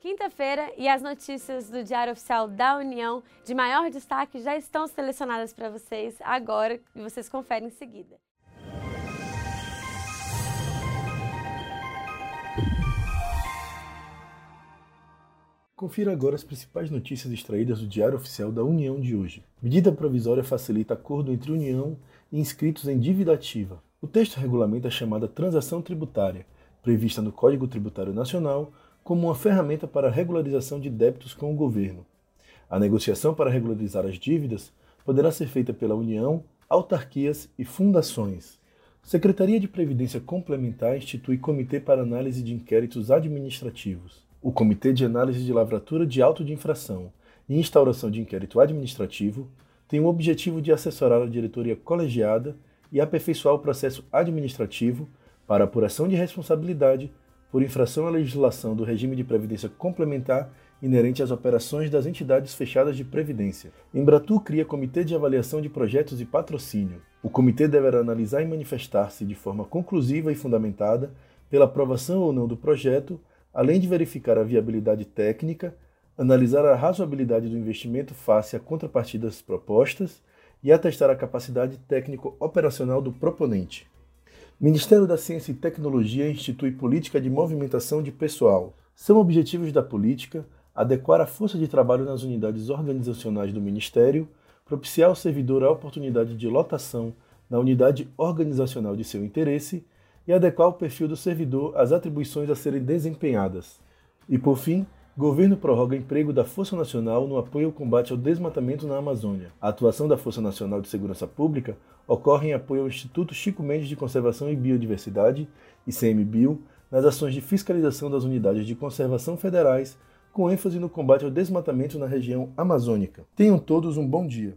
Quinta-feira e as notícias do Diário Oficial da União de maior destaque já estão selecionadas para vocês agora e vocês conferem em seguida. Confira agora as principais notícias extraídas do Diário Oficial da União de hoje. Medida provisória facilita acordo entre União e inscritos em dívida ativa. O texto regulamenta a chamada transação tributária, prevista no Código Tributário Nacional, como uma ferramenta para a regularização de débitos com o governo. A negociação para regularizar as dívidas poderá ser feita pela União, autarquias e fundações. Secretaria de Previdência Complementar institui Comitê para Análise de Inquéritos Administrativos. O Comitê de Análise de Lavratura de Auto de Infração e Instauração de Inquérito Administrativo tem o objetivo de assessorar a diretoria colegiada e aperfeiçoar o processo administrativo para apuração de responsabilidade por infração à legislação do regime de previdência complementar inerente às operações das entidades fechadas de previdência. Embratu cria Comitê de Avaliação de Projetos e Patrocínio. O comitê deverá analisar e manifestar-se de forma conclusiva e fundamentada pela aprovação ou não do projeto, além de verificar a viabilidade técnica, analisar a razoabilidade do investimento face a contrapartidas propostas e atestar a capacidade técnico-operacional do proponente. Ministério da Ciência e Tecnologia institui política de movimentação de pessoal. São objetivos da política adequar a força de trabalho nas unidades organizacionais do Ministério, propiciar ao servidor a oportunidade de lotação na unidade organizacional de seu interesse e adequar o perfil do servidor às atribuições a serem desempenhadas. E, por fim, Governo prorroga emprego da Força Nacional no apoio ao combate ao desmatamento na Amazônia. A atuação da Força Nacional de Segurança Pública ocorre em apoio ao Instituto Chico Mendes de Conservação e Biodiversidade, ICMBio, nas ações de fiscalização das unidades de conservação federais, com ênfase no combate ao desmatamento na região amazônica. Tenham todos um bom dia.